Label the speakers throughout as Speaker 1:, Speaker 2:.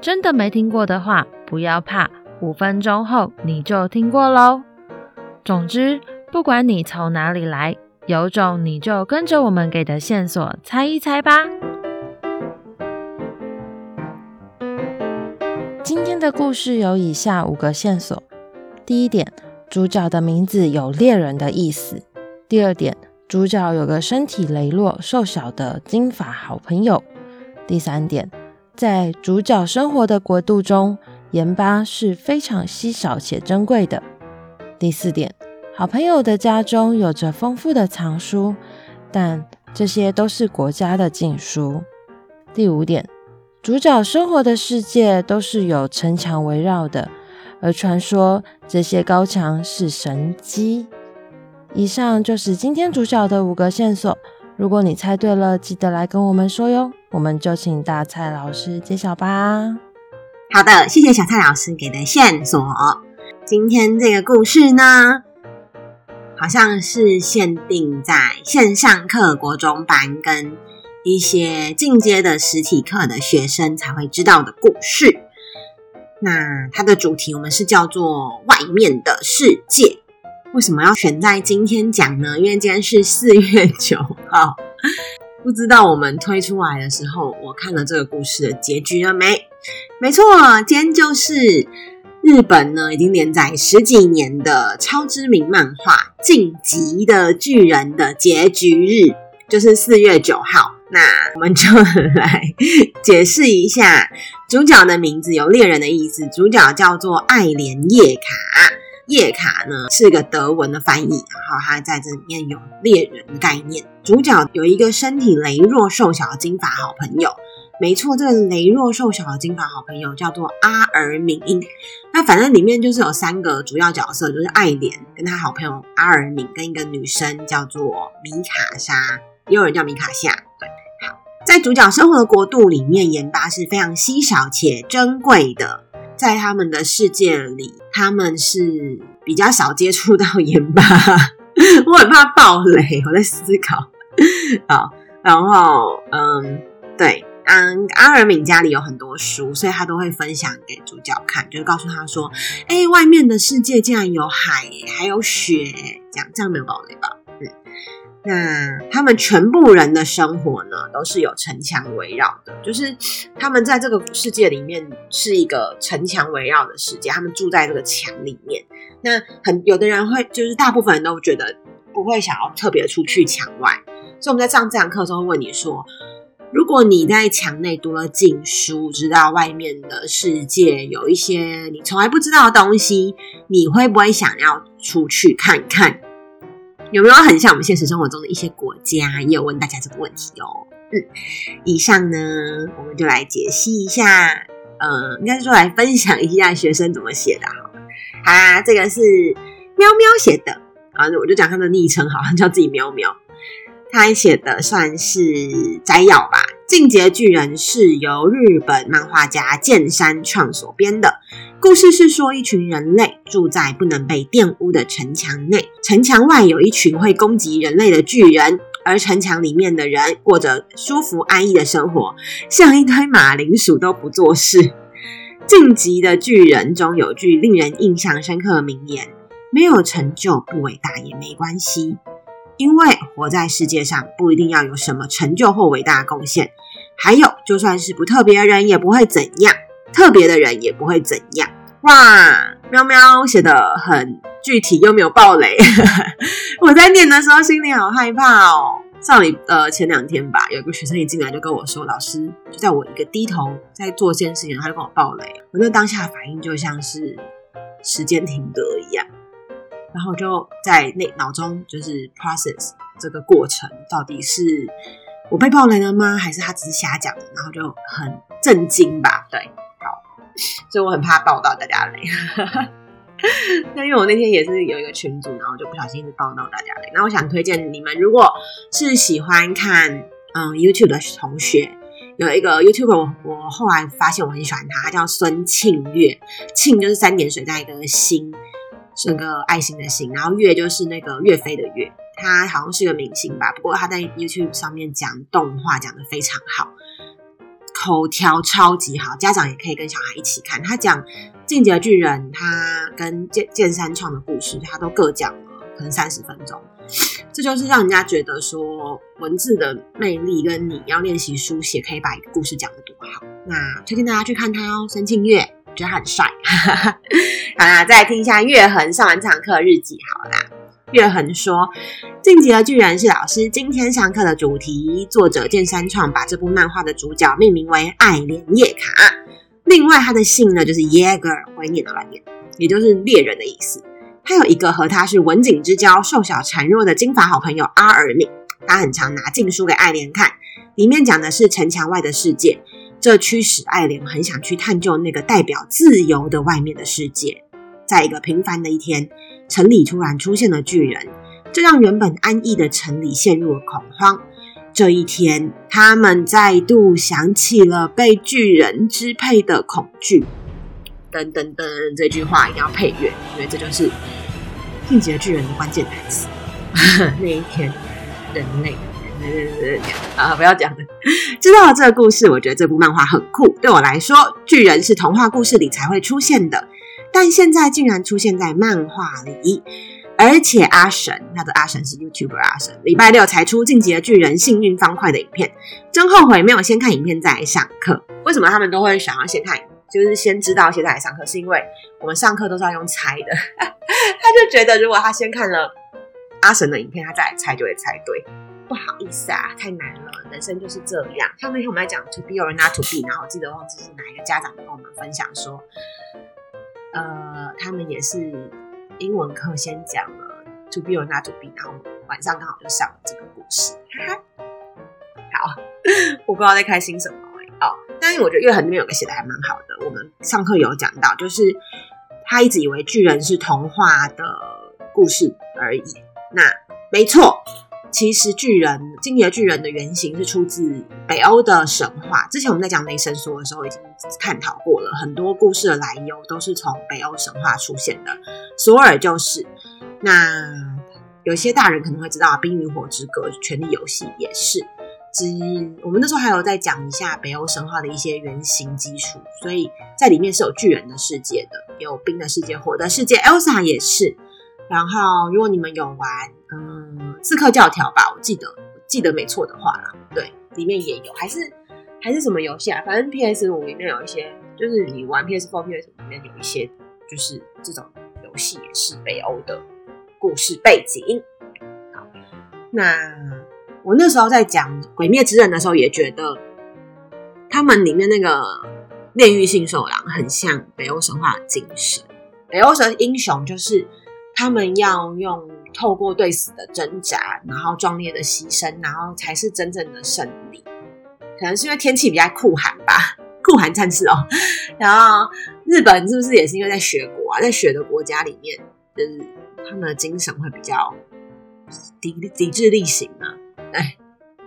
Speaker 1: 真的没听过的话，不要怕，五分钟后你就听过喽。总之，不管你从哪里来，有种你就跟着我们给的线索猜一猜吧。今天的故事有以下五个线索：第一点，主角的名字有猎人的意思；第二点，主角有个身体羸弱、瘦小的金发好朋友；第三点。在主角生活的国度中，盐巴是非常稀少且珍贵的。第四点，好朋友的家中有着丰富的藏书，但这些都是国家的禁书。第五点，主角生活的世界都是有城墙围绕的，而传说这些高墙是神迹。以上就是今天主角的五个线索。如果你猜对了，记得来跟我们说哟。我们就请大蔡老师揭晓吧。
Speaker 2: 好的，谢谢小蔡老师给的线索。今天这个故事呢，好像是限定在线上课国中班跟一些进阶的实体课的学生才会知道的故事。那它的主题我们是叫做“外面的世界”。为什么要选在今天讲呢？因为今天是四月九号。不知道我们推出来的时候，我看了这个故事的结局了没？没错，今天就是日本呢已经连载十几年的超知名漫画《进级的巨人》的结局日，就是四月九号。那我们就来解释一下，主角的名字有猎人的意思，主角叫做爱莲叶卡。叶卡呢是个德文的翻译，然后他在这里面有猎人的概念。主角有一个身体羸弱、瘦小的金发好朋友，没错，这个羸弱瘦小的金发好朋友叫做阿尔敏。那反正里面就是有三个主要角色，就是爱莲跟他好朋友阿尔敏，跟一个女生叫做米卡莎，也有人叫米卡夏。对，好，在主角生活的国度里面，盐巴是非常稀少且珍贵的。在他们的世界里，他们是比较少接触到盐巴，我很怕爆雷，我在思考。好，然后嗯，对，嗯，阿尔敏家里有很多书，所以他都会分享给主角看，就是告诉他说：“哎，外面的世界竟然有海，还有雪，这样这样没有爆雷吧？”那他们全部人的生活呢，都是有城墙围绕的，就是他们在这个世界里面是一个城墙围绕的世界，他们住在这个墙里面。那很有的人会，就是大部分人都觉得不会想要特别出去墙外，所以我们在上这堂课的时候问你说，如果你在墙内读了禁书，知道外面的世界有一些你从来不知道的东西，你会不会想要出去看看？有没有很像我们现实生活中的一些国家？也有问大家这个问题哦。嗯，以上呢，我们就来解析一下，呃，应该是说来分享一下学生怎么写的。好，好啦，这个是喵喵写的啊，我就讲他的昵称，好像叫自己喵喵。他写的算是摘要吧，《进击巨人》是由日本漫画家谏山创所编的。故事是说，一群人类住在不能被玷污的城墙内，城墙外有一群会攻击人类的巨人，而城墙里面的人过着舒服安逸的生活，像一堆马铃薯都不做事。《进击的巨人》中有句令人印象深刻的名言：“没有成就不伟大也没关系。”因为活在世界上不一定要有什么成就或伟大的贡献，还有就算是不特别的人也不会怎样，特别的人也不会怎样。哇，喵喵写得很具体又没有爆雷，我在念的时候心里好害怕哦。上礼呃前两天吧，有一个学生一进来就跟我说，老师就在我一个低头在做这件事情，他就跟我爆雷，我那当下的反应就像是时间停格一样。然后就在那脑中就是 process 这个过程，到底是我被爆雷了吗？还是他只是瞎讲的？然后就很震惊吧。对，好，所以我很怕爆到大家雷。那因为我那天也是有一个群组，然后就不小心一直爆到大家雷。那我想推荐你们，如果是喜欢看嗯 YouTube 的同学，有一个 YouTuber，我后来发现我很喜欢他，他叫孙庆月，庆就是三点水在一个心，是那个爱心的心，然后月就是那个岳飞的岳。他好像是个明星吧，不过他在 YouTube 上面讲动画讲得非常好，口条超级好，家长也可以跟小孩一起看。他讲《进击的巨人》，他跟剑剑三创的故事，他都各讲了可能三十分钟，这就是让人家觉得说文字的魅力跟你要练习书写可以把一个故事讲得多好。那推荐大家去看他哦，申庆月，觉得他很帅。好啦，再来听一下月恒上完这堂课日记，好啦。月恒说：“晋级的巨人是老师今天上课的主题。作者剑山创把这部漫画的主角命名为爱莲叶卡。另外，他的姓呢就是 Yeager，会念的乱念，也就是猎人的意思。他有一个和他是文景之交、瘦小孱弱的金发好朋友阿尔敏。他很常拿禁书给爱莲看，里面讲的是城墙外的世界，这驱使爱莲很想去探究那个代表自由的外面的世界。在一个平凡的一天。”城里突然出现了巨人，这让原本安逸的城里陷入了恐慌。这一天，他们再度想起了被巨人支配的恐惧。噔噔噔，这句话一定要配乐，因为这就是进击的巨人的关键台词。那一天，人类，啊，不要讲了。知道了这个故事，我觉得这部漫画很酷。对我来说，巨人是童话故事里才会出现的。但现在竟然出现在漫画里，而且阿神，他的阿神是 YouTuber 阿神，礼拜六才出《进击的巨人幸运方块》的影片，真后悔没有先看影片再来上课。为什么他们都会想要先看，就是先知道先再来上课？是因为我们上课都是要用猜的，他就觉得如果他先看了阿神的影片，他再来猜就会猜对。不好意思啊，太难了，人生就是这样。像那天我们在讲 To be or not to be，然后我记得忘记是哪一个家长跟我们分享说。呃，他们也是英文课先讲了 to be or not to be，然后晚上刚好就上了这个故事。哈哈，好，我不知道在开心什么哎、哦，但是我觉得月恒那边有个写的还蛮好的。我们上课有讲到，就是他一直以为巨人是童话的故事而已。那没错。其实巨人，进击的巨人的原型是出自北欧的神话。之前我们在讲雷神索的时候已经探讨过了，很多故事的来由都是从北欧神话出现的。索尔就是。那有些大人可能会知道《冰与火之歌》《权力游戏》也是。之我们那时候还有在讲一下北欧神话的一些原型基础，所以在里面是有巨人的世界的，有冰的世界、火的世界。Elsa 也是。然后如果你们有玩，嗯。刺客教条吧，我记得，记得没错的话啦，对，里面也有，还是还是什么游戏啊？反正 PS 五里面有一些，就是你玩 PS Four、PS 五里面有一些，就是这种游戏也是北欧的故事背景。好，那我那时候在讲《鬼灭之刃》的时候，也觉得他们里面那个炼狱杏寿郎很像北欧神话的精神，北欧神英雄就是他们要用。透过对死的挣扎，然后壮烈的牺牲，然后才是真正的胜利。可能是因为天气比较酷寒吧，酷寒战士哦。然后日本是不是也是因为在雪国啊，在雪的国家里面，就是他们的精神会比较抵抵制力行呢？哎，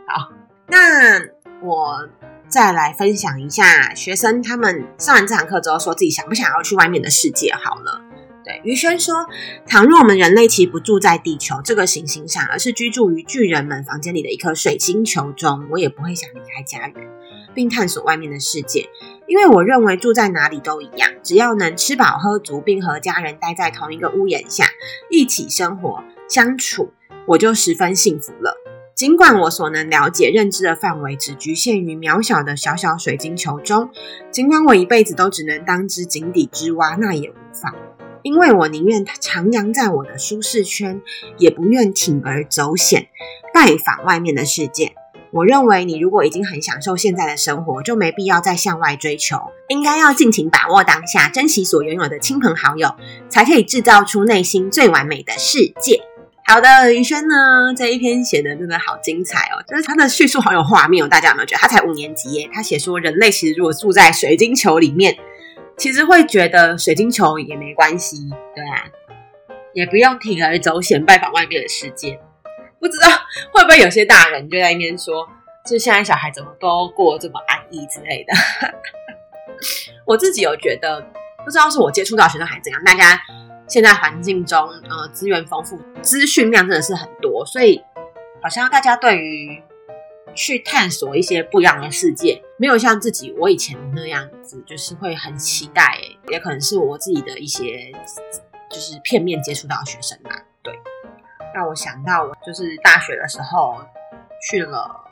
Speaker 2: 好，那我再来分享一下学生他们上完这堂课之后，说自己想不想要去外面的世界？好了。对，于轩说：“倘若我们人类其实不住在地球这个行星上，而是居住于巨人们房间里的一颗水晶球中，我也不会想离开家园，并探索外面的世界。因为我认为住在哪里都一样，只要能吃饱喝足，并和家人待在同一个屋檐下，一起生活相处，我就十分幸福了。尽管我所能了解、认知的范围只局限于渺小的小小水晶球中，尽管我一辈子都只能当只井底之蛙，那也无妨。”因为我宁愿徜徉在我的舒适圈，也不愿铤而走险，拜访外面的世界。我认为，你如果已经很享受现在的生活，就没必要再向外追求，应该要尽情把握当下，珍惜所拥有的亲朋好友，才可以制造出内心最完美的世界。好的，于轩呢，这一篇写的真的好精彩哦，就是他的叙述好有画面哦。大家有没有觉得？他才五年级耶，他写说人类其实如果住在水晶球里面。其实会觉得水晶球也没关系，对啊，也不用铤而走险拜访外面的世界。不知道会不会有些大人就在那边说，就现在小孩怎么都过这么安逸之类的。我自己有觉得，不知道是我接触到学生还怎样，大家现在环境中，呃，资源丰富，资讯量真的是很多，所以好像大家对于去探索一些不一样的世界，没有像自己我以前那样子，就是会很期待。也可能是我自己的一些，就是片面接触到学生嘛，对，让我想到我就是大学的时候去了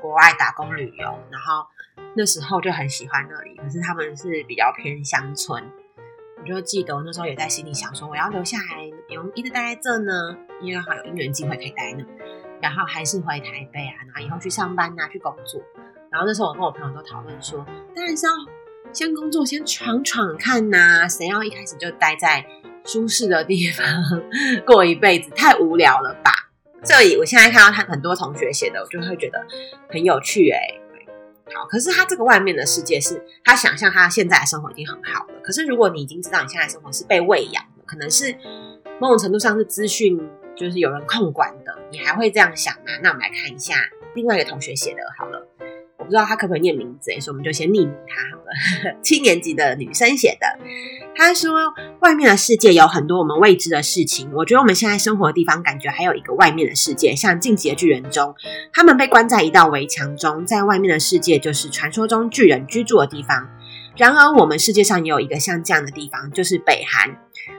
Speaker 2: 国外打工旅游，然后。那时候就很喜欢那里，可是他们是比较偏乡村。我就记得我那时候也在心里想说，我要留下来，有一直待在这呢，因为好有姻缘机会可以待呢。然后还是回台北啊，然后以后去上班啊，去工作。然后那时候我跟我朋友都讨论说，当然是要先工作，先闯闯看呐、啊。谁要一开始就待在舒适的地方 过一辈子，太无聊了吧？这里我现在看到他很多同学写的，我就会觉得很有趣哎、好，可是他这个外面的世界是他想象他现在的生活已经很好了。可是如果你已经知道你现在的生活是被喂养的，可能是某种程度上是资讯就是有人控管的，你还会这样想吗？那我们来看一下另外一个同学写的，好了。我不知道他可不可以念名字，所以我们就先匿名他好了。七年级的女生写的，她说：“外面的世界有很多我们未知的事情。我觉得我们现在生活的地方，感觉还有一个外面的世界，像《进击的巨人》中，他们被关在一道围墙中，在外面的世界就是传说中巨人居住的地方。然而，我们世界上也有一个像这样的地方，就是北韩。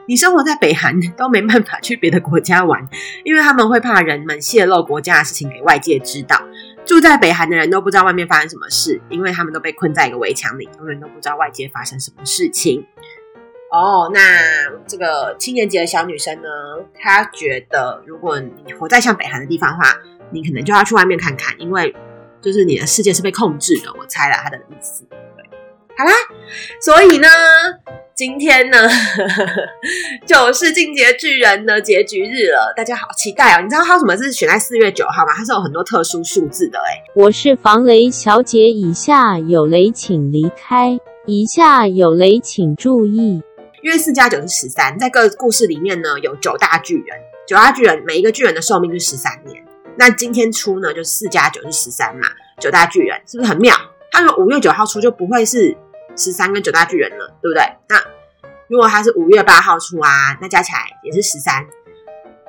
Speaker 2: 你生活在北韩都没办法去别的国家玩，因为他们会怕人们泄露国家的事情给外界知道。”住在北韩的人都不知道外面发生什么事，因为他们都被困在一个围墙里，永远都不知道外界发生什么事情。哦，那这个七年级的小女生呢？她觉得如果你活在像北韩的地方的话，你可能就要去外面看看，因为就是你的世界是被控制的。我猜了她的意思。对，好啦，所以呢。今天呢，就是《进阶巨人》的结局日了，大家好期待哦！你知道他为什么是选在四月九号吗？它是有很多特殊数字的哎。
Speaker 3: 我是防雷小姐，以下有雷请离开，以下有雷请注意。
Speaker 2: 因为四加九是十三，在各故事里面呢，有九大巨人，九大巨人每一个巨人的寿命是十三年。那今天出呢，就四加九是十三嘛，九大巨人是不是很妙？他说五月九号出就不会是。十三跟九大巨人了，对不对？那如果他是五月八号出啊，那加起来也是十三，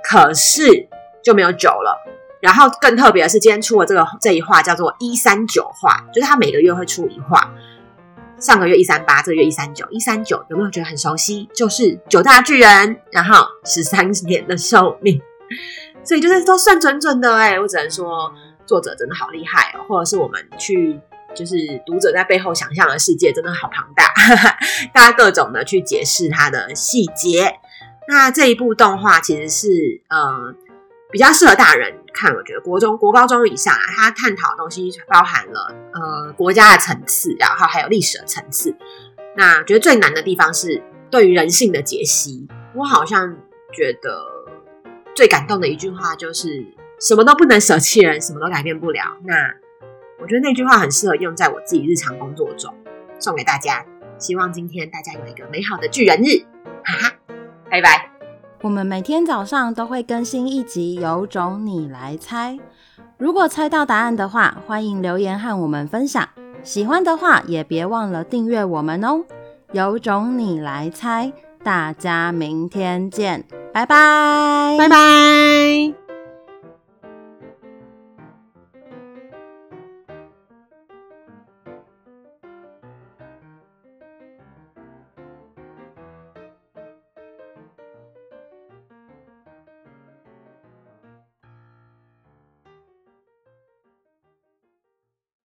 Speaker 2: 可是就没有九了。然后更特别的是，今天出了这个这一画叫做一三九画，就是他每个月会出一画。上个月一三八，这个月一三九，一三九有没有觉得很熟悉？就是九大巨人，然后十三年的寿命，所以就是都算准准的哎，我只能说作者真的好厉害哦，或者是我们去。就是读者在背后想象的世界真的好庞大，大家各种的去解释它的细节。那这一部动画其实是呃比较适合大人看，我觉得国中、国高中以上啊，它探讨的东西包含了呃国家的层次，然后还有历史的层次。那觉得最难的地方是对于人性的解析。我好像觉得最感动的一句话就是：什么都不能舍弃人，什么都改变不了。那我觉得那句话很适合用在我自己日常工作中，送给大家。希望今天大家有一个美好的巨人日，哈哈，拜拜。
Speaker 1: 我们每天早上都会更新一集，有种你来猜。如果猜到答案的话，欢迎留言和我们分享。喜欢的话也别忘了订阅我们哦。有种你来猜，大家明天见，拜拜，
Speaker 2: 拜拜。